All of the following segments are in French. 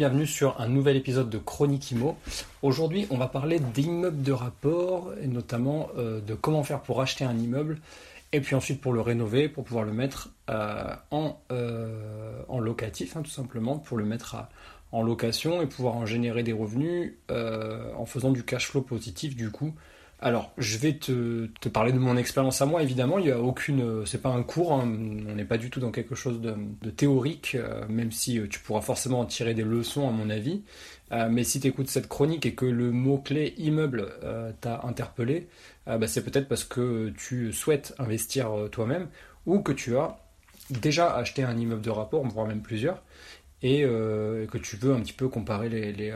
Bienvenue sur un nouvel épisode de Chronique Imo. Aujourd'hui, on va parler d'immeubles de rapport et notamment euh, de comment faire pour acheter un immeuble et puis ensuite pour le rénover, pour pouvoir le mettre euh, en, euh, en, locatif, hein, tout simplement, pour le mettre en location et pouvoir en générer des revenus en faisant du cash flow positif du coup alors, je vais te, parler de mon expérience à moi, évidemment. Il n'y a aucune. C'est pas un cours, hein. on n'est pas du tout dans quelque chose de, théorique, euh, même si euh, tu pourras forcément en tirer des leçons, à mon avis. Euh, mais si tu écoutes cette chronique et que le mot-clé immeuble t'a interpellé, bah, c'est peut-être parce que tu souhaites investir toi-même ou que tu as déjà acheté un immeuble de rapport, voire même plusieurs, et que tu veux un petit peu comparer les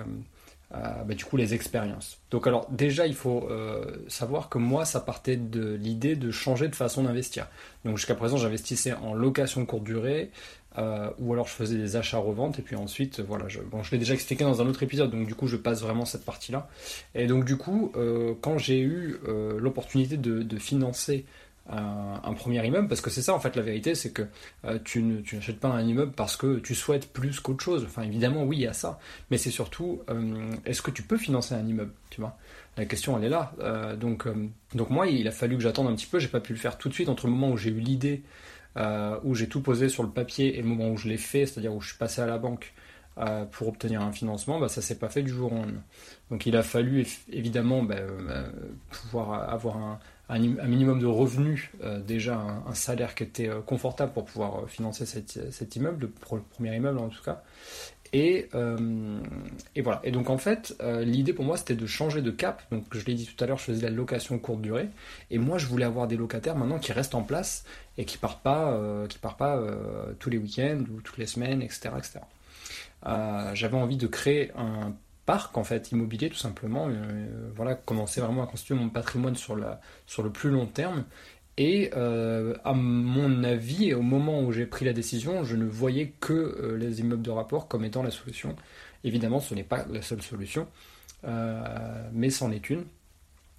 bah, du coup les expériences. Donc alors déjà il faut euh, savoir que moi ça partait de l'idée de changer de façon d'investir. Donc jusqu'à présent j'investissais en location courte durée euh, ou alors je faisais des achats reventes et puis ensuite voilà je, bon, je l'ai déjà expliqué dans un autre épisode donc du coup je passe vraiment cette partie là. Et donc du coup quand j'ai eu l'opportunité de financer un, premier immeuble, parce que c'est ça en fait la vérité, c'est que euh, tu, n'achètes pas un immeuble parce que tu souhaites plus qu'autre chose. Enfin évidemment oui il y a ça, mais c'est surtout euh, est-ce que tu peux financer un immeuble, tu vois? La question elle est là. Euh, donc, donc moi il a fallu que j'attende un petit peu, j'ai pas pu le faire tout de suite entre le moment où j'ai eu l'idée, où j'ai tout posé sur le papier et le moment où je l'ai fait, c'est-à-dire où je suis passé à la banque. pour obtenir un financement, bah, ça s'est pas fait du jour au lendemain. Donc il a fallu évidemment bah, pouvoir avoir un, un, minimum de revenus, euh, déjà un, salaire qui était euh, confortable pour pouvoir euh, financer cet immeuble, le premier immeuble en tout cas. Et, et voilà. Et donc en fait, l'idée pour moi c'était de changer de cap. Donc je l'ai dit tout à l'heure, je faisais la location courte durée. Et moi je voulais avoir des locataires maintenant qui restent en place et qui partent pas, qui partent pas tous les week-ends ou toutes les semaines, etc. etc. J'avais envie de créer un parc en fait immobilier tout simplement euh, voilà commencer vraiment à constituer mon patrimoine sur la sur le plus long terme. Et euh, à mon avis au moment où j'ai pris la décision je ne voyais que euh, les immeubles de rapport comme étant la solution. Évidemment ce n'est pas la seule solution mais c'en est une.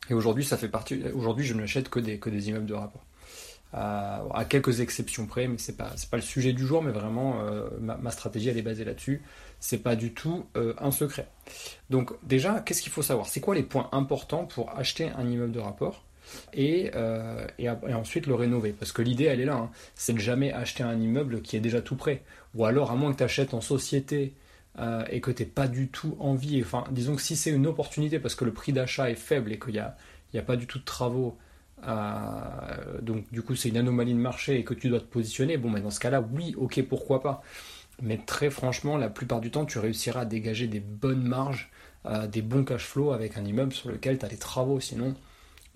Et aujourd'hui ça fait partie aujourd'hui je n'achète que des que des immeubles de rapport à quelques exceptions près, mais c'est pas pas le sujet du jour, mais vraiment ma, ma, stratégie elle est basée là-dessus c'est pas du tout euh, un secret. Donc déjà, qu'est-ce qu'il faut savoir? C'est quoi les points importants pour acheter un immeuble de rapport et, euh, ensuite le rénover? Parce que l'idée, elle est là, hein. c'est de jamais acheter un immeuble qui est déjà tout prêt. Ou alors, à moins que tu achètes en société euh, et que tu pas du tout envie, enfin, disons que si c'est une opportunité parce que le prix d'achat est faible et qu'il n'y a, a pas du tout de travaux, donc du coup c'est une anomalie de marché et que tu dois te positionner, bon, mais dans ce cas-là, oui, ok, pourquoi pas mais très franchement, la plupart du temps, tu réussiras à dégager des bonnes marges, euh, des bons cash flow avec un immeuble sur lequel tu as des travaux. Sinon,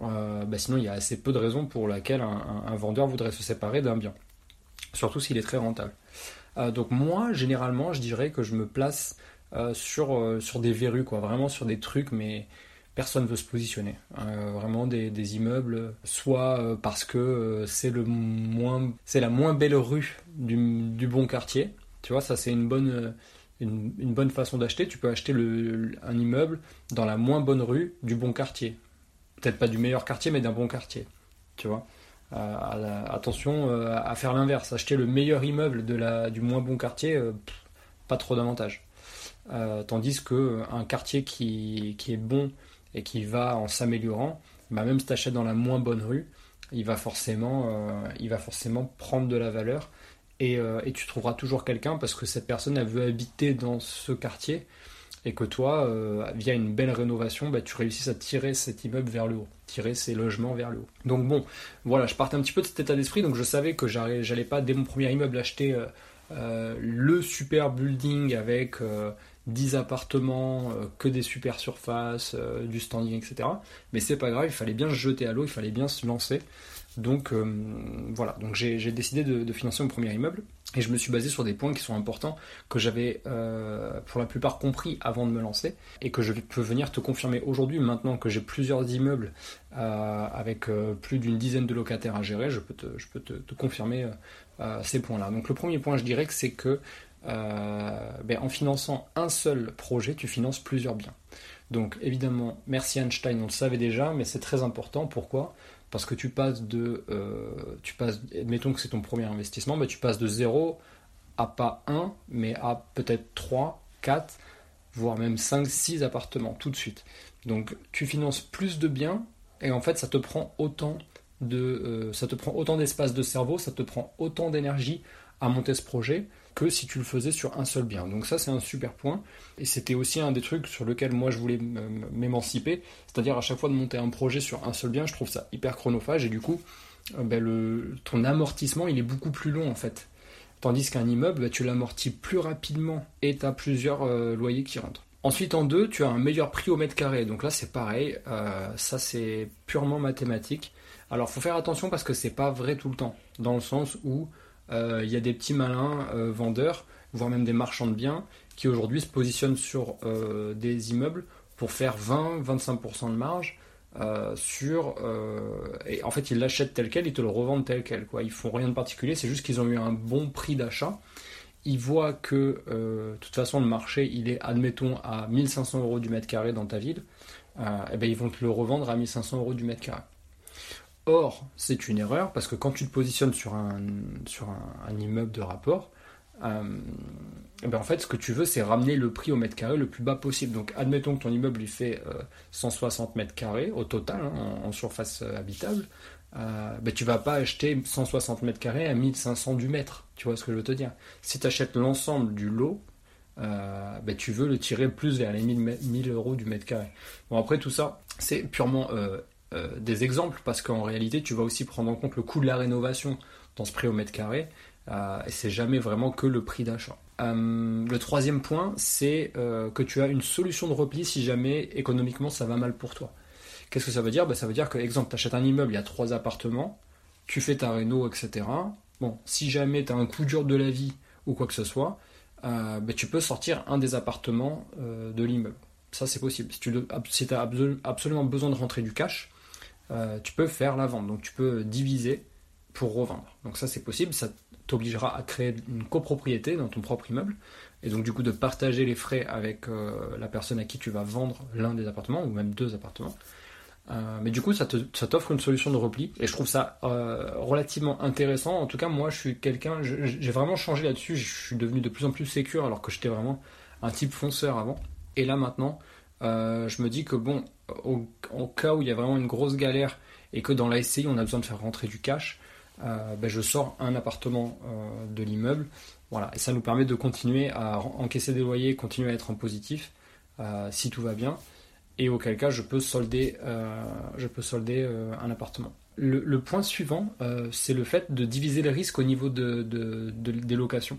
euh, bah sinon, il y a assez peu de raisons pour lesquelles un, vendeur voudrait se séparer d'un bien. Surtout s'il est très rentable. Euh, donc moi, généralement, je dirais que je me place sur, sur des verrues, quoi, vraiment sur des trucs, mais personne ne veut se positionner. vraiment des, immeubles, soit parce que c'est le moins, c'est la moins belle rue du bon quartier, tu vois, ça c'est une bonne, euh, une, bonne façon d'acheter. Tu peux acheter le, un immeuble dans la moins bonne rue du bon quartier. Peut-être pas du meilleur quartier, mais d'un bon quartier. Tu vois. Euh, attention euh, à faire l'inverse. Acheter le meilleur immeuble de la, du moins bon quartier, pas trop d'avantages. tandis que un quartier qui, qui, est bon et qui va en s'améliorant, bah même si tu achètes dans la moins bonne rue, il va forcément, il va forcément prendre de la valeur euh, et, tu trouveras toujours quelqu'un parce que cette personne elle veut habiter dans ce quartier et que toi, euh, via une belle rénovation, bah, tu réussisses à tirer cet immeuble vers le haut, tirer ces logements vers le haut. Donc bon, voilà, je partais un petit peu de cet état d'esprit, donc je savais que j'allais pas dès mon premier immeuble acheter euh, le super building avec 10 appartements, euh, que des super surfaces, euh, du standing, etc. Mais c'est pas grave, il fallait bien se jeter à l'eau, il fallait bien se lancer. Donc euh, voilà, donc j'ai décidé de, financer mon premier immeuble et je me suis basé sur des points qui sont importants que j'avais pour la plupart compris avant de me lancer et que je peux venir te confirmer aujourd'hui maintenant que j'ai plusieurs immeubles avec plus d'une dizaine de locataires à gérer, je peux te, confirmer ces points-là. Donc le premier point, je dirais que c'est que ben, en finançant un seul projet, tu finances plusieurs biens. Donc évidemment, merci Einstein, on le savait déjà, mais c'est très important. Pourquoi? Parce que tu passes de, euh, tu passes, admettons que c'est ton premier investissement, tu passes de 0 à pas 1, mais à peut-être 3, 4, voire même 5, 6 appartements tout de suite. Donc tu finances plus de biens et en fait ça te prend autant de, euh, ça te prend autant d'espace de cerveau, ça te prend autant d'énergie à monter ce projet que si tu le faisais sur un seul bien. Donc ça c'est un super point et c'était aussi un des trucs sur lequel moi je voulais m'émanciper, c'est-à-dire à chaque fois de monter un projet sur un seul bien, je trouve ça hyper chronophage et du coup euh, ben, le, ton amortissement il est beaucoup plus long en fait. Tandis qu'un immeuble, ben, tu l'amortis plus rapidement et tu as plusieurs euh, loyers qui rentrent. Ensuite, en deux, tu as un meilleur prix au mètre carré. Donc là, c'est pareil. Euh, ça, c'est purement mathématique. Alors, faut faire attention parce que c'est pas vrai tout le temps. Dans le sens où il y a des petits malins euh, vendeurs, voire même des marchands de biens, qui aujourd'hui se positionnent sur euh, des immeubles pour faire 20-25% de marge. sur et en fait ils l'achètent tel quel ils te le revendent tel quel quoi ils font rien de particulier c'est juste qu'ils ont eu un bon prix d'achat ils voient que de toute façon le marché il est admettons à 1500 euros du mètre carré dans ta ville et ben ils vont te le revendre à 1500 euros du mètre carré Or, c'est une erreur parce que quand tu te positionnes sur un, immeuble de rapport, euh, eh ben en fait, ce que tu veux, c'est ramener le prix au mètre carré le plus bas possible. Donc, admettons que ton immeuble lui fait 160 euh, mètres carrés au total, hein, en, surface euh, habitable. Ben, tu vas pas acheter 160 mètres carrés à 1500 du mètre. Tu vois ce que je veux te dire? Si tu achètes l'ensemble du lot, ben, tu veux le tirer plus vers les 1000, 1000 euros du mètre carré. Bon, après, tout ça, c'est purement des exemples parce qu'en réalité tu vas aussi prendre en compte le coût de la rénovation dans ce prix au mètre carré euh, et c'est jamais vraiment que le prix d'achat. Euh, le troisième point c'est que tu as une solution de repli si jamais économiquement ça va mal pour toi. Qu'est-ce que ça veut dire? Ben, Ça veut dire que, exemple, tu achètes un immeuble, il y a trois appartements, tu fais ta réno, etc. Bon, si jamais tu as un coup dur de la vie ou quoi que ce soit, ben, tu peux sortir un des appartements de l'immeuble. Ça, c'est possible. Si tu as absolument besoin de rentrer du cash, euh, tu peux faire la vente. Donc tu peux diviser pour revendre. Donc ça c'est possible, ça t'obligera à créer une copropriété dans ton propre immeuble et donc du coup de partager les frais avec euh, la personne à qui tu vas vendre l'un des appartements ou même deux appartements. Euh, mais du coup ça t'offre une solution de repli et je trouve ça relativement intéressant. En tout cas moi je suis quelqu'un, j'ai vraiment changé là-dessus, je suis devenu de plus en plus sécure alors que j'étais vraiment un type fonceur avant. Et là maintenant je me dis que bon au, cas où il y a vraiment une grosse galère et que dans la SCI on a besoin de faire rentrer du cash, euh, ben, je sors un appartement euh, de l'immeuble. Voilà, et ça nous permet de continuer à encaisser des loyers, continuer à être en positif euh, si tout va bien. Et auquel cas, je peux solder, je peux solder un appartement. Le, point suivant, c'est le fait de diviser les risques au niveau de, des locations.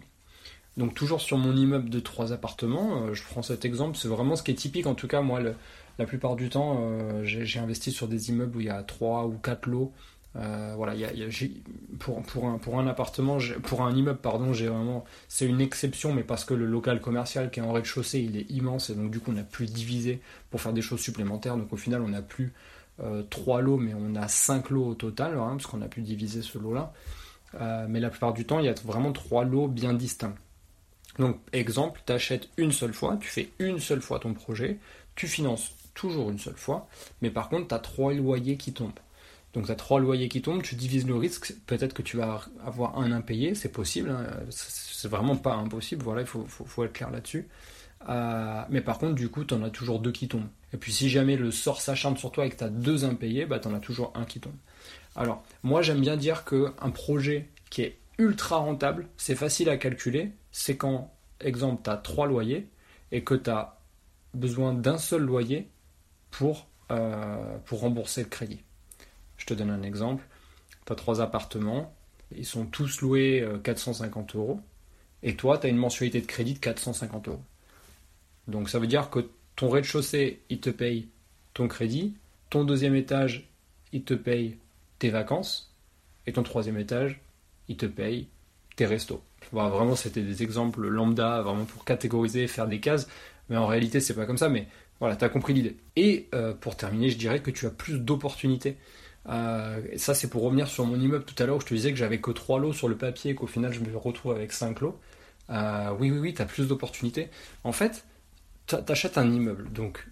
Donc toujours sur mon immeuble de trois appartements, je prends cet exemple, c'est vraiment ce qui est typique en tout cas moi la plupart du temps, euh, j'ai investi sur des immeubles où il y a 3 ou 4 lots. Euh, voilà, pour, un, appartement, pour un immeuble, pardon, j'ai vraiment, c'est une exception, mais parce que le local commercial qui est en rez-de-chaussée, il est immense et donc du coup on a pu diviser pour faire des choses supplémentaires. Donc au final, on n'a plus euh, 3 lots, mais on a 5 lots au total, hein, parce qu'on a pu diviser ce lot-là. Euh, mais la plupart du temps, il y a vraiment 3 lots bien distincts. Donc exemple, tu achètes une seule fois, tu fais une seule fois ton projet, tu finances toujours une seule fois, mais par contre, tu as trois loyers qui tombent. Donc tu as trois loyers qui tombent, tu divises le risque, peut-être que tu vas avoir un impayé, c'est possible, hein. c'est vraiment pas impossible, voilà, il faut, être clair là-dessus. Euh, mais par contre, du coup, tu en as toujours deux qui tombent. Et puis si jamais le sort s'acharne sur toi et que tu as deux impayés, bah, tu en as toujours un qui tombe. Alors, moi j'aime bien dire qu'un projet qui est ultra rentable, c'est facile à calculer, c'est quand, exemple, tu as trois loyers et que tu as besoin d'un seul loyer pour, euh, pour rembourser le crédit. Je te donne un exemple. Tu as trois appartements, ils sont tous loués 450 euh, euros, et toi, tu as une mensualité de crédit de 450 euros. Donc ça veut dire que ton rez-de-chaussée, il te paye ton crédit, ton deuxième étage, il te paye tes vacances, et ton troisième étage, il te paye tes restos. Voilà, vraiment, c'était des exemples lambda, vraiment pour catégoriser, faire des cases, mais en réalité, c'est pas comme ça, mais voilà, tu as compris l'idée. Et euh, pour terminer, je dirais que tu as plus d'opportunités. Euh, ça, c'est pour revenir sur mon immeuble tout à l'heure où je te disais que j'avais que 3 lots sur le papier et qu'au final, je me retrouve avec 5 lots. Euh, oui, oui, oui, tu as plus d'opportunités. En fait, tu achètes un immeuble. Donc,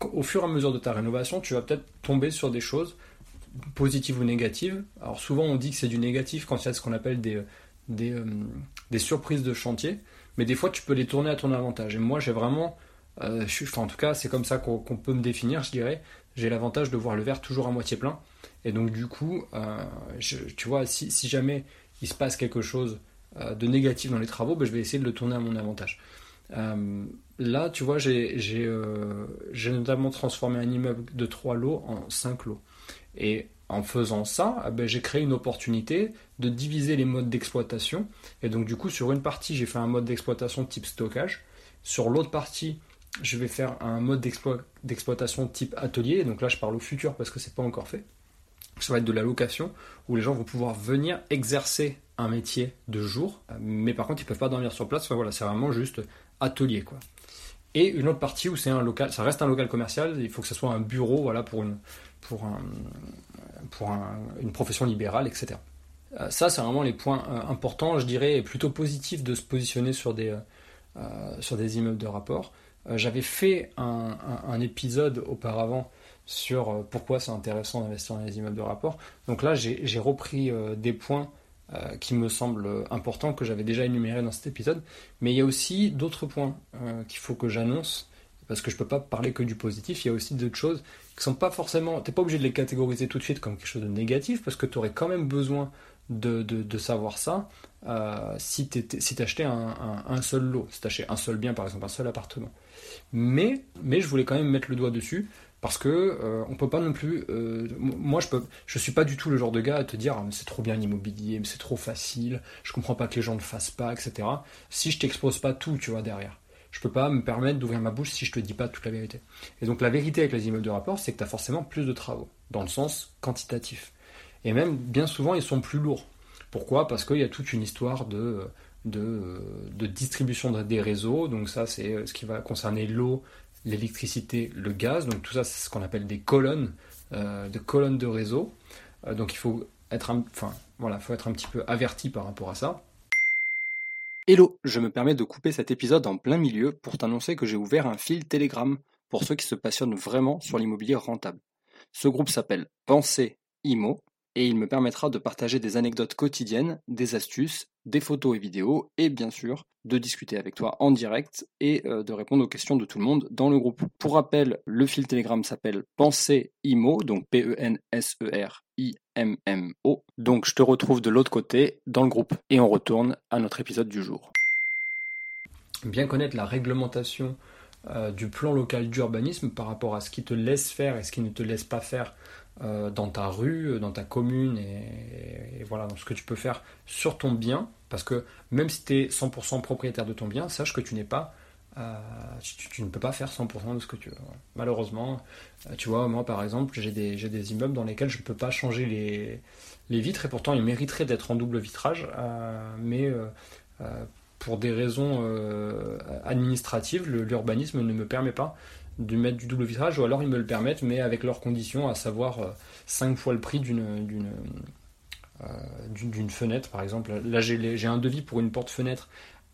au fur et à mesure de ta rénovation, tu vas peut-être tomber sur des choses positives ou négatives. Alors, souvent, on dit que c'est du négatif quand il y a ce qu'on appelle des, des, des surprises de chantier. Mais des fois, tu peux les tourner à ton avantage. Et moi, j'ai vraiment euh, en tout cas, c'est comme ça qu'on peut me définir, je dirais. J'ai l'avantage de voir le verre toujours à moitié plein. Et donc, du coup, euh, tu vois, si, jamais il se passe quelque chose euh, de négatif dans les travaux, ben, je vais essayer de le tourner à mon avantage. là, tu vois, j'ai notamment transformé un immeuble de 3 lots en 5 lots. Et en faisant ça, ah ben, j'ai créé une opportunité de diviser les modes d'exploitation. Et donc, du coup, sur une partie, j'ai fait un mode d'exploitation type stockage. Sur l'autre partie, je vais faire un mode d'exploitation type atelier. Donc là, je parle au futur parce que c'est pas encore fait. Ça va être de la location où les gens vont pouvoir venir exercer un métier de jour, mais par contre, ils peuvent pas dormir sur place. Enfin, voilà, c'est vraiment juste atelier, quoi. Et une autre partie où c'est un local, ça reste un local commercial. Il faut que ce soit un bureau, voilà, pour une pour un, pour une profession libérale, etc. Euh, ça, c'est vraiment les points euh, importants, je dirais, et plutôt positifs de se positionner sur des, euh, immeubles de rapport. J'avais fait un, épisode auparavant sur pourquoi c'est intéressant d'investir dans les immeubles de rapport. Donc là, j'ai repris des points qui me semblent importants, que j'avais déjà énumérés dans cet épisode. Mais il y a aussi d'autres points qu'il faut que j'annonce, parce que je peux pas parler que du positif. Il y a aussi d'autres choses qui sont pas forcément. Tu n'es pas obligé de les catégoriser tout de suite comme quelque chose de négatif, parce que tu aurais quand même besoin de, savoir ça si tu si achetais un, un, seul lot, si tu achetais un seul bien, par exemple, un seul appartement. Mais, mais je voulais quand même mettre le doigt dessus parce que euh, on peut pas non plus. Euh, moi, je peux, je suis pas du tout le genre de gars à te dire ah, c'est trop bien l'immobilier, mais c'est trop facile. Je comprends pas que les gens ne le fassent pas, etc. Si je t'expose pas tout, tu vois derrière, je peux pas me permettre d'ouvrir ma bouche si je te dis pas toute la vérité. Et donc la vérité avec les immeubles de rapport, c'est que tu as forcément plus de travaux dans le sens quantitatif. Et même bien souvent, ils sont plus lourds. Pourquoi? Parce qu'il y a toute une histoire de distribution des réseaux. Donc ça, c'est euh, ce qui va concerner l'eau, l'électricité, le gaz. Donc tout ça, c'est ce qu'on appelle des colonnes, euh, de colonnes de réseau. Euh, donc il faut être, un, faut être un petit peu averti par rapport à ça. Hello, je me permets de couper cet épisode en plein milieu pour t'annoncer que j'ai ouvert un fil Telegram pour ceux qui se passionnent vraiment sur l'immobilier rentable. Ce groupe s'appelle Pensée Imo et il me permettra de partager des anecdotes quotidiennes, des astuces, des photos et vidéos, et bien sûr de discuter avec toi en direct et euh, de répondre aux questions de tout le monde dans le groupe. Pour rappel, le fil Telegram s'appelle Pensée IMO, donc P-E-N-S-E-R-I-M-M-O. Donc je te retrouve de l'autre côté dans le groupe et on retourne à notre épisode du jour. Bien connaître la réglementation euh, du plan local d'urbanisme par rapport à ce qui te laisse faire et ce qui ne te laisse pas faire euh, dans ta rue, euh, dans ta commune et, voilà, dans ce que tu peux faire sur ton bien. Parce que même si tu es 100% propriétaire de ton bien, sache que tu n'es pas. Euh, tu, ne peux pas faire 100% de ce que tu veux. Malheureusement, tu vois, moi par exemple, j'ai des, des, immeubles dans lesquels je ne peux pas changer les, les, vitres et pourtant ils mériteraient d'être en double vitrage, mais pour des raisons administratives, l'urbanisme ne me permet pas de mettre du double vitrage, ou alors ils me le permettent, mais avec leurs conditions, à savoir 5 euh, fois le prix euh, d'une d'une fenêtre, par exemple. Là, j'ai un devis pour une porte-fenêtre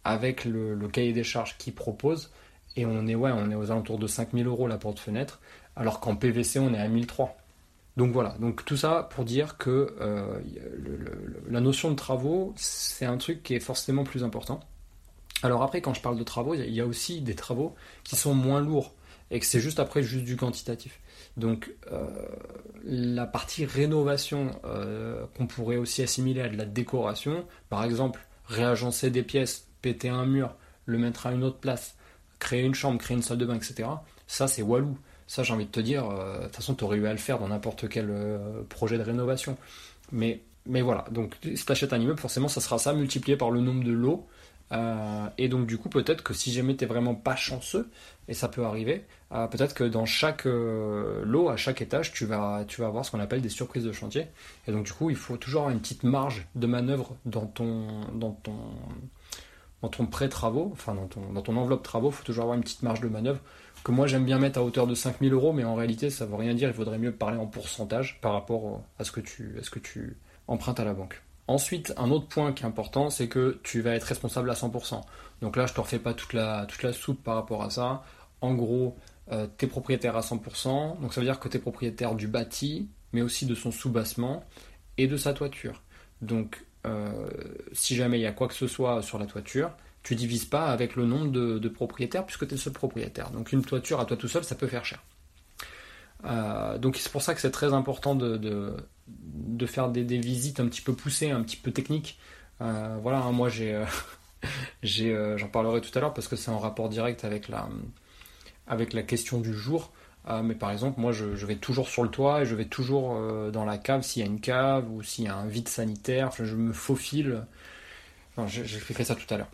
avec le, cahier des charges qui propose, et on est, ouais, on est aux alentours de 5000 euros la porte-fenêtre, alors qu'en PVC, on est à 1003. Donc voilà, donc tout ça pour dire que euh, la notion de travaux, c'est un truc qui est forcément plus important. Alors après, quand je parle de travaux, il y a aussi des travaux qui sont moins lourds et que c'est juste après juste du quantitatif. Donc euh, la partie rénovation euh, qu'on pourrait aussi assimiler à de la décoration, par exemple réagencer des pièces, péter un mur, le mettre à une autre place, créer une chambre, créer une salle de bain, etc. Ça c'est walou. Ça j'ai envie de te dire, euh, de toute façon tu aurais eu à le faire dans n'importe quel projet de rénovation. Mais, mais voilà, donc si tu achètes un immeuble, forcément ça sera ça multiplié par le nombre de lots Euh, et donc du coup, peut-être que si jamais t'es vraiment pas chanceux, et ça peut arriver, euh, peut-être que dans chaque euh, lot, à chaque étage, tu vas, tu vas avoir ce qu'on appelle des surprises de chantier. Et donc du coup, il faut toujours avoir une petite marge de manœuvre dans ton, dans ton, dans ton prêt-travaux, enfin dans ton, dans ton enveloppe travaux, il faut toujours avoir une petite marge de manœuvre que moi j'aime bien mettre à hauteur de 5000 euros, mais en réalité ça veut rien dire, il faudrait mieux parler en pourcentage par rapport à ce que tu, à ce que tu empruntes à la banque. Ensuite, un autre point qui est important, c'est que tu vas être responsable à 100%. Donc là, je te refais pas toute la, toute la soupe par rapport à ça. En gros, euh, tu es propriétaire à 100%, donc ça veut dire que tu es propriétaire du bâti, mais aussi de son soubassement et de sa toiture. Donc, euh, si jamais il y a quoi que ce soit sur la toiture, tu divises pas avec le nombre de, propriétaires puisque tu es le seul propriétaire. Donc une toiture à toi tout seul, ça peut faire cher. Euh, donc c'est pour ça que c'est très important de, faire des, visites un petit peu poussées, un petit peu techniques. Euh, voilà, hein, moi j'ai, euh, j'ai, j'en parlerai tout à l'heure parce que c'est en rapport direct avec la, avec la question du jour. mais par exemple, moi je, vais toujours sur le toit et je vais toujours dans la cave s'il y a une cave ou s'il y a un vide sanitaire. je me faufile. J'ai fait ça tout à l'heure.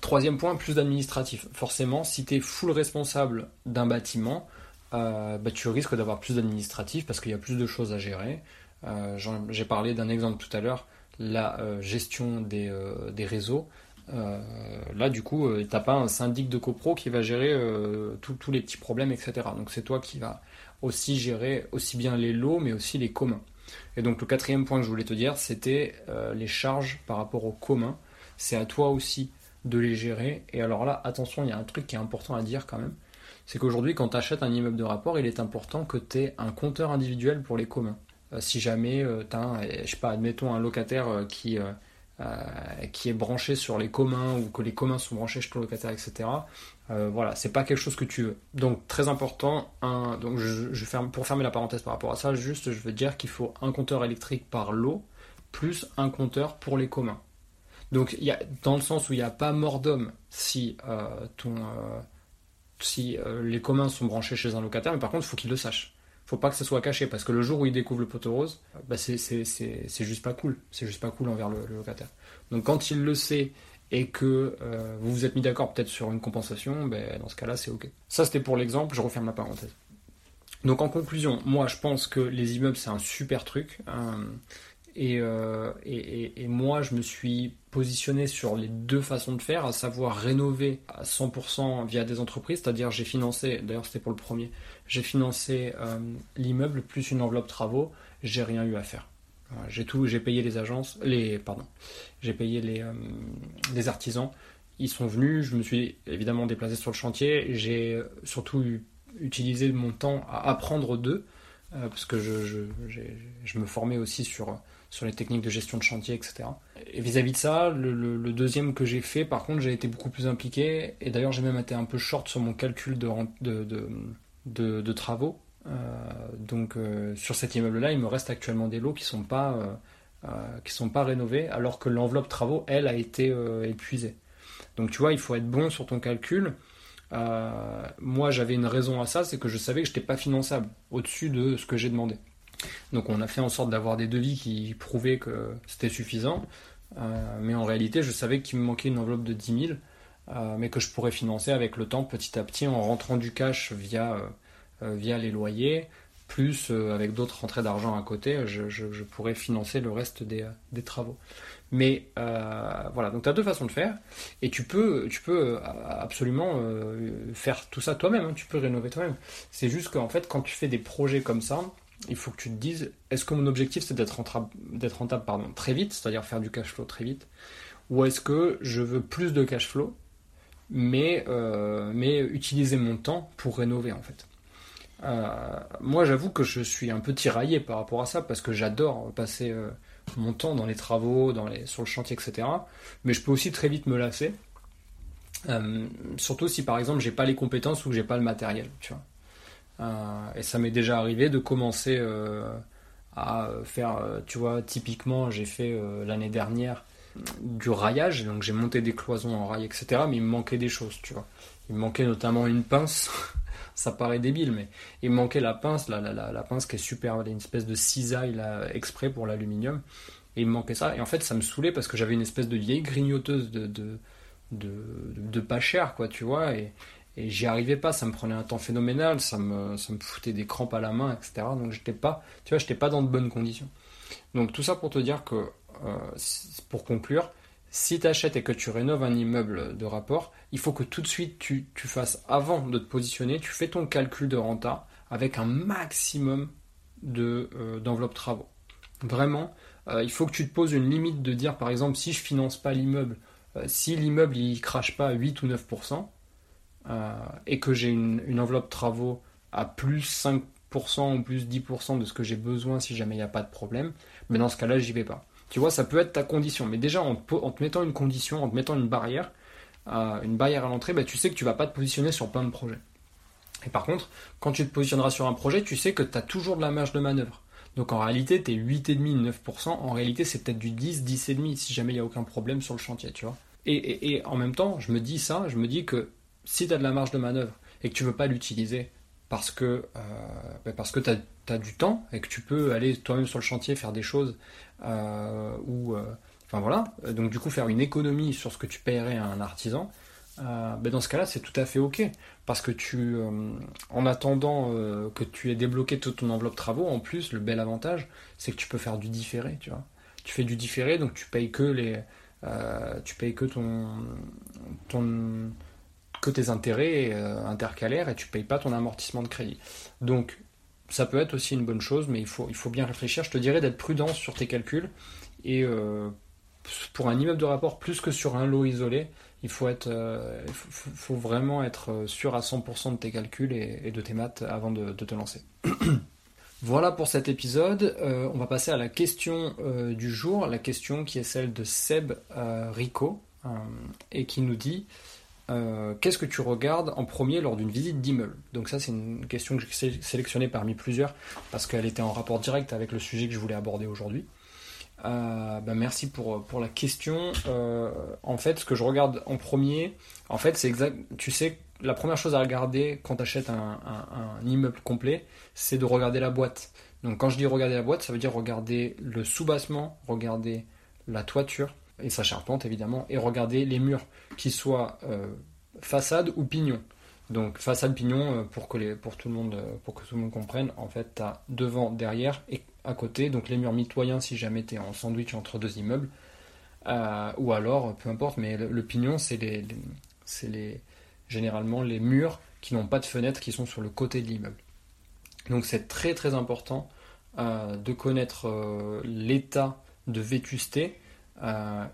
Troisième point, plus d'administratif. Forcément, si tu es full responsable d'un bâtiment, euh, bah, tu risques d'avoir plus d'administratif parce qu'il y a plus de choses à gérer. Euh, j'ai parlé d'un exemple tout à l'heure, la euh, gestion des, réseaux. là, du coup, tu n'as pas un syndic de copro qui va gérer tous les petits problèmes, etc. Donc c'est toi qui vas aussi gérer aussi bien les lots, mais aussi les communs. Et donc le quatrième point que je voulais te dire, c'était les charges par rapport aux communs. C'est à toi aussi de les gérer. Et alors là, attention, il y a un truc qui est important à dire quand même. C'est qu'aujourd'hui, quand tu achètes un immeuble de rapport, il est important que tu aies un compteur individuel pour les communs. Euh, si jamais euh, tu as, je sais pas, admettons un locataire euh, qui, qui est branché sur les communs ou que les communs sont branchés sur le locataire, etc. voilà, c'est pas quelque chose que tu veux. Donc très important. Un, donc je, ferme, pour fermer la parenthèse par rapport à ça, juste je veux dire qu'il faut un compteur électrique par lot plus un compteur pour les communs. Donc, y a, dans le sens où il n'y a pas mort d'homme si, euh, ton, euh, si euh, les communs sont branchés chez un locataire, mais par contre, il faut qu'il le sache. Faut pas que ça soit caché, parce que le jour où il découvre le poteau rose, bah c'est juste pas cool. C'est juste pas cool envers le, locataire. Donc, quand il le sait et que vous vous êtes mis d'accord peut-être sur une compensation, ben, dans ce cas-là, c'est OK. Ça, c'était pour l'exemple, je referme la parenthèse. Donc en conclusion, moi je pense que les immeubles c'est un super truc. Euh, et, moi, je me suis positionné sur les deux façons de faire, à savoir rénover à 100% via des entreprises, c'est-à-dire j'ai financé, d'ailleurs c'était pour le premier, j'ai financé euh, l'immeuble plus une enveloppe travaux, j'ai rien eu à faire. J'ai tout, j'ai payé les agences, les, pardon, j'ai payé les, euh, les artisans. Ils sont venus, je me suis évidemment déplacé sur le chantier, j'ai surtout utilisé mon temps à apprendre d'eux, parce que je, je, je, me formais aussi sur sur les techniques de gestion de chantier, etc. Et vis-à-vis de ça, le, deuxième que j'ai fait, par contre, j'ai été beaucoup plus impliqué, et d'ailleurs j'ai même été un peu short sur mon calcul de, de, travaux. Euh, donc euh, sur cet immeuble-là, il me reste actuellement des lots qui sont, pas, euh, sont pas rénovés, alors que l'enveloppe travaux, elle, a été épuisée. Donc tu vois, il faut être bon sur ton calcul. moi, j'avais une raison à ça, c'est que je savais que je n'étais pas finançable au-dessus de ce que j'ai demandé. Donc on a fait en sorte d'avoir des devis qui prouvaient que c'était suffisant. Euh, mais en réalité, je savais qu'il me manquait une enveloppe de 10 000, euh, mais que je pourrais financer avec le temps petit à petit en rentrant du cash via, euh, via les loyers, plus avec d'autres rentrées d'argent à côté, je, pourrais financer le reste des, travaux. Mais voilà, donc tu as deux façons de faire, et tu peux, tu peux absolument faire tout ça toi-même, hein. tu peux rénover toi-même. C'est juste qu'en fait, quand tu fais des projets comme ça, il faut que tu te dises est-ce que mon objectif c'est d'être rentable, d'être rentable pardon, très vite, c'est-à-dire faire du cash flow très vite, ou est-ce que je veux plus de cash flow, mais, euh, mais utiliser mon temps pour rénover en fait. Euh, moi j'avoue que je suis un peu tiraillé par rapport à ça parce que j'adore passer euh, mon temps dans les travaux, dans les, sur le chantier, etc. Mais je peux aussi très vite me lasser. surtout si par exemple j'ai pas les compétences ou que j'ai pas le matériel, tu vois. Euh, et ça m'est déjà arrivé de commencer euh, à faire, euh, tu vois, typiquement, j'ai fait l'année dernière du raillage, donc j'ai monté des cloisons en rail, etc. Mais il me manquait des choses, tu vois. Il me manquait notamment une pince. ça paraît débile, mais il me manquait la pince, la, la, la, pince qui est super, une espèce de cisaille là, exprès pour l'aluminium. Et il me manquait ça. Et en fait, ça me saoulait parce que j'avais une espèce de vieille grignoteuse de, de, de, pas cher, quoi, tu vois. Et j'y arrivais pas, ça me prenait un temps phénoménal, ça me, ça me foutait des crampes à la main, etc. Donc j'étais pas, tu vois, j'étais pas dans de bonnes conditions. Donc tout ça pour te dire que, euh, pour conclure, si tu achètes et que tu rénoves un immeuble de rapport, il faut que tout de suite tu, tu fasses, avant de te positionner, tu fais ton calcul de renta avec un maximum de, euh, d'enveloppe travaux. Vraiment, euh, il faut que tu te poses une limite de dire, par exemple, si je finance pas l'immeuble, si l'immeuble il crache pas à 8 ou 9%, et que j'ai une, enveloppe travaux à plus 5% ou plus 10% de ce que j'ai besoin si jamais il n'y a pas de problème, mais dans ce cas-là, j'y vais pas. Tu vois, ça peut être ta condition. Mais déjà, en te, mettant une condition, en te mettant une barrière, une barrière à l'entrée, bah, tu sais que tu vas pas te positionner sur plein de projets. Et par contre, quand tu te positionneras sur un projet, tu sais que tu as toujours de la marge de manœuvre. Donc en réalité, tu es 8,5, 9%. En réalité, c'est peut-être du 10, 10,5 si jamais il n'y a aucun problème sur le chantier, tu vois. Et, en même temps, je me dis ça, je me dis que si tu as de la marge de manœuvre et que tu veux pas l'utiliser parce que, euh, bah, parce que tu as, du temps et que tu peux aller toi-même sur le chantier faire des choses euh, ou. Euh, enfin voilà, donc du coup faire une économie sur ce que tu paierais à un artisan, ben dans ce cas-là, c'est tout à fait ok. Parce que tu, en attendant que tu aies débloqué toute ton enveloppe travaux, en plus, le bel avantage, c'est que tu peux faire du différé, tu vois. Tu fais du différé, donc tu payes que les, tu payes que ton, ton que tes intérêts intercalaires et tu payes pas ton amortissement de crédit. Donc, ça peut être aussi une bonne chose, mais il faut, il faut bien réfléchir. Je te dirais d'être prudent sur tes calculs et pour un immeuble de rapport plus que sur un lot isolé, il faut, être, euh, faut, vraiment être euh, sûr à 100% de tes calculs et, de tes maths avant de, te lancer. voilà pour cet épisode. Euh, on va passer à la question du jour, la question qui est celle de Seb Rico et qui nous dit qu'est-ce que tu regardes en premier lors d'une visite d'immeuble? Donc ça c'est une question que j'ai sélectionnée parmi plusieurs parce qu'elle était en rapport direct avec le sujet que je voulais aborder aujourd'hui. Euh, bah, merci pour, pour la question. Euh, en fait, ce que je regarde en premier, en fait, c'est exact. Tu sais, la première chose à regarder quand tu achètes un, un, immeuble complet, c'est de regarder la boîte. Donc, quand je dis regarder la boîte, ça veut dire regarder le soubassement, regarder la toiture et sa charpente évidemment, et regarder les murs, qu'ils soient euh, façade ou pignon. Donc façade pignon pour que les, pour tout le monde pour que tout le monde comprenne en fait tu as devant derrière et à côté, donc les murs mitoyens si jamais tu es en sandwich entre deux immeubles, euh, ou alors, peu importe, mais le, pignon, c'est les, les, généralement les murs qui n'ont pas de fenêtre, qui sont sur le côté de l'immeuble. Donc c'est très très important euh, de connaître euh, l'état de vétusté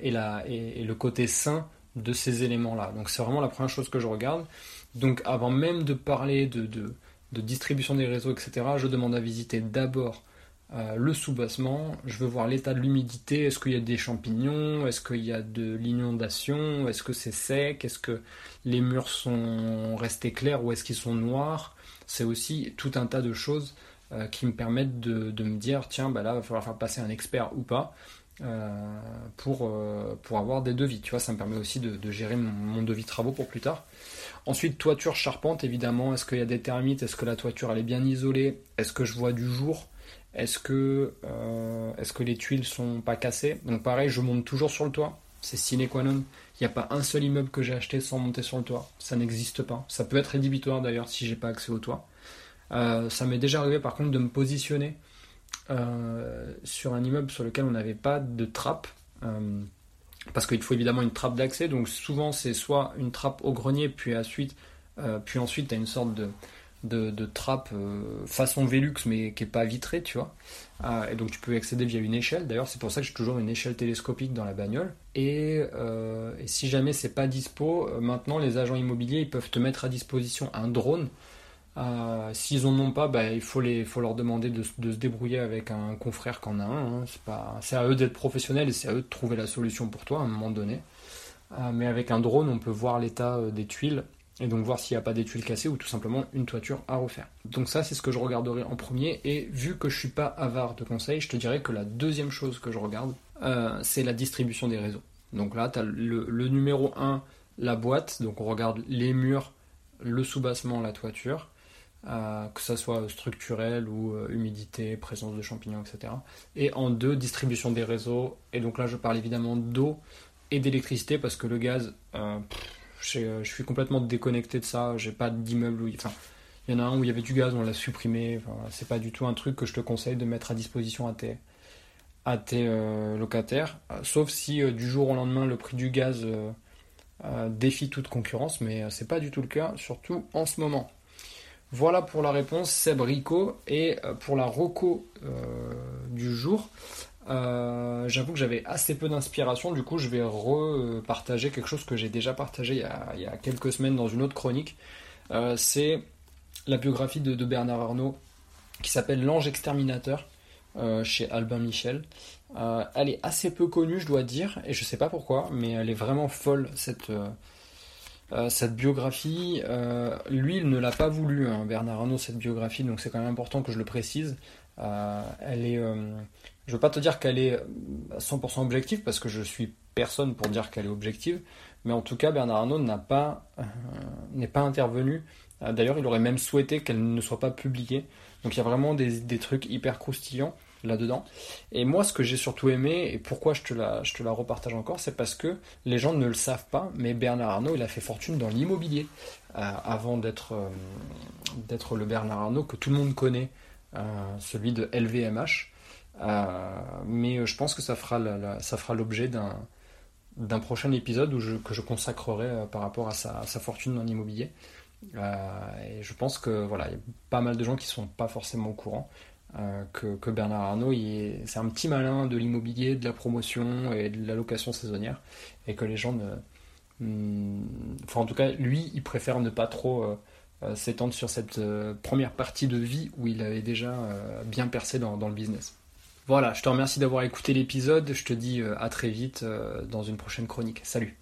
et, la, et, le côté sain de ces éléments-là. Donc c'est vraiment la première chose que je regarde. Donc avant même de parler de, de, de distribution des réseaux, etc., je demande à visiter d'abord euh, le soubassement, je veux voir l'état de l'humidité, est-ce qu'il y a des champignons, est-ce qu'il y a de l'inondation, est-ce que c'est sec, est-ce que les murs sont restés clairs ou est-ce qu'ils sont noirs? C'est aussi tout un tas de choses euh, qui me permettent de, me dire, tiens, bah là, il va falloir faire passer un expert ou pas. Euh, pour, pour avoir des devis. Tu vois, ça me permet aussi de, gérer mon, mon, devis travaux pour plus tard. Ensuite, toiture charpente, évidemment. Est-ce qu'il y a des termites? Est-ce que la toiture elle est bien isolée? Est-ce que je vois du jour? Est-ce que, euh, que les tuiles sont pas cassées? Donc pareil, je monte toujours sur le toit. C'est sine qua non. Il n'y a pas un seul immeuble que j'ai acheté sans monter sur le toit. Ça n'existe pas. Ça peut être rédhibitoire d'ailleurs si j'ai pas accès au toit. Euh, ça m'est déjà arrivé par contre de me positionner euh, sur un immeuble sur lequel on n'avait pas de trappe. parce qu'il faut évidemment une trappe d'accès. Donc souvent c'est soit une trappe au grenier, puis ensuite, puis ensuite as une sorte de, de, trappe euh, façon Velux mais qui est pas vitrée, tu vois. Et donc tu peux accéder via une échelle. D'ailleurs, c'est pour ça que j'ai toujours une échelle télescopique dans la bagnole. Et, euh, si jamais c'est pas dispo, euh, maintenant les agents immobiliers ils peuvent te mettre à disposition un drone. S'ils en ont pas, bah, il faut, les, faut leur demander de, se débrouiller avec un confrère qu'en a un. Hein. C'est, à eux d'être professionnels et c'est à eux de trouver la solution pour toi à un moment donné. mais avec un drone, on peut voir l'état des tuiles et donc voir s'il n'y a pas des tuiles cassées ou tout simplement une toiture à refaire. Donc ça c'est ce que je regarderai en premier et vu que je suis pas avare de conseils, je te dirais que la deuxième chose que je regarde euh, c'est la distribution des réseaux. Donc là tu as le, numéro 1, la boîte, donc on regarde les murs, le soubassement, la toiture, euh, que ça soit structurel ou euh, humidité, présence de champignons, etc. Et en deux, distribution des réseaux, et donc là je parle évidemment d'eau, et d'électricité parce que le gaz, je suis complètement déconnecté de ça. J'ai pas d'immeuble Enfin, il y en a un où il y avait du gaz, on l'a supprimé. Enfin, c'est pas du tout un truc que je te conseille de mettre à disposition à tes, euh, locataires. Euh, sauf si euh, du jour au lendemain le prix du gaz défie toute concurrence, mais c'est pas du tout le cas, surtout en ce moment. Voilà pour la réponse Seb Rico et pour la roco du jour. J'avoue que j'avais assez peu d'inspiration, du coup je vais repartager quelque chose que j'ai déjà partagé il y, a, quelques semaines dans une autre chronique. c'est la biographie de, Bernard Arnault qui s'appelle L'ange exterminateur euh, chez Albin Michel. Euh, elle est assez peu connue, je dois dire, et je sais pas pourquoi, mais elle est vraiment folle cette, euh, cette biographie. lui, il ne l'a pas voulu, hein, Bernard Arnault, cette biographie, donc c'est quand même important que je le précise. elle est, je veux pas te dire qu'elle est 100% objective parce que je suis personne pour dire qu'elle est objective, mais en tout cas, Bernard Arnault n'a pas, n'est pas intervenu euh, d'ailleurs, il aurait même souhaité qu'elle ne soit pas publiée. Donc il y a vraiment des, trucs hyper croustillants là-dedans. Et moi, ce que j'ai surtout aimé, et pourquoi je te la, repartage encore, c'est parce que les gens ne le savent pas, mais Bernard Arnault, il a fait fortune dans l'immobilier euh, avant d'être euh, d'être le Bernard Arnault que tout le monde connaît, celui de LVMH. mais je pense que ça fera, l'objet d'un prochain épisode où je, que je consacrerai par rapport à sa, fortune dans l'immobilier. Euh, et je pense que voilà, il y a pas mal de gens qui sont pas forcément au courant. Euh, que, Bernard Arnault, c'est un petit malin de l'immobilier, de la promotion et de la location saisonnière, et que les gens ne, hmm, enfin en tout cas, lui, il préfère ne pas trop euh, s'étendre sur cette première partie de vie où il avait déjà bien percé dans, le business. Voilà, je te remercie d'avoir écouté l'épisode. Je te dis à très vite dans une prochaine chronique. Salut